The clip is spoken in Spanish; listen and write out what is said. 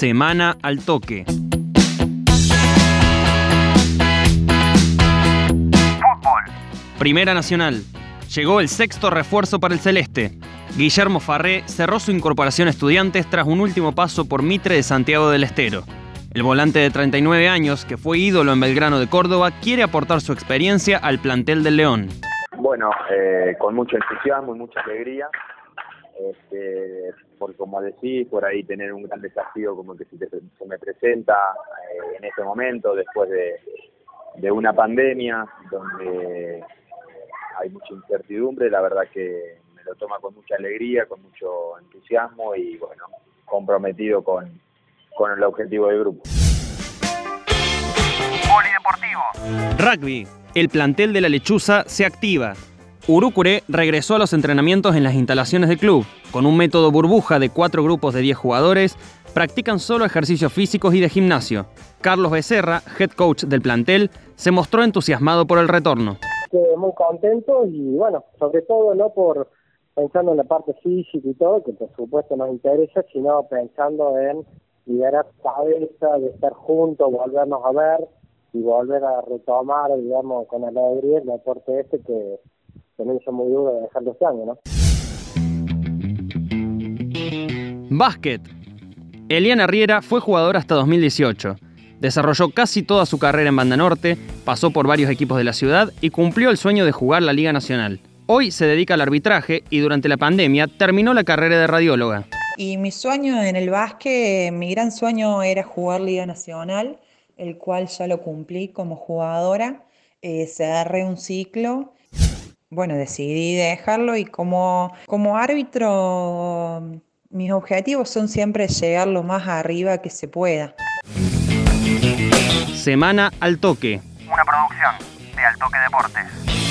Semana al toque. Primera Nacional. Llegó el sexto refuerzo para el Celeste. Guillermo Farré cerró su incorporación a estudiantes tras un último paso por Mitre de Santiago del Estero. El volante de 39 años, que fue ídolo en Belgrano de Córdoba, quiere aportar su experiencia al plantel del León. Bueno, eh, con mucho entusiasmo y mucha alegría, este, porque como decís, por ahí tener un gran desafío como el que se, me presenta eh, en este momento, después de, de una pandemia donde hay mucha incertidumbre, la verdad que me lo toma con mucha alegría, con mucho entusiasmo y bueno, comprometido con, con el objetivo del grupo. Polideportivo. Rugby. El plantel de la lechuza se activa. Urucure regresó a los entrenamientos en las instalaciones del club. Con un método burbuja de cuatro grupos de 10 jugadores, practican solo ejercicios físicos y de gimnasio. Carlos Becerra, head coach del plantel, se mostró entusiasmado por el retorno muy contento y bueno, sobre todo no por pensando en la parte física y todo, que por supuesto nos interesa, sino pensando en liberar cabeza, de estar juntos, volvernos a ver y volver a retomar, digamos, con alegría el deporte este que, me hizo muy duro de dejarlo este año, ¿no? Básquet. Eliana Riera fue jugadora hasta 2018. Desarrolló casi toda su carrera en Banda Norte, pasó por varios equipos de la ciudad y cumplió el sueño de jugar la Liga Nacional. Hoy se dedica al arbitraje y durante la pandemia terminó la carrera de radióloga. Y mi sueño en el básquet, mi gran sueño era jugar Liga Nacional, el cual ya lo cumplí como jugadora. Eh, cerré un ciclo. Bueno, decidí dejarlo y como, como árbitro, mis objetivos son siempre llegar lo más arriba que se pueda. Semana al Toque. Una producción de Al Toque Deportes.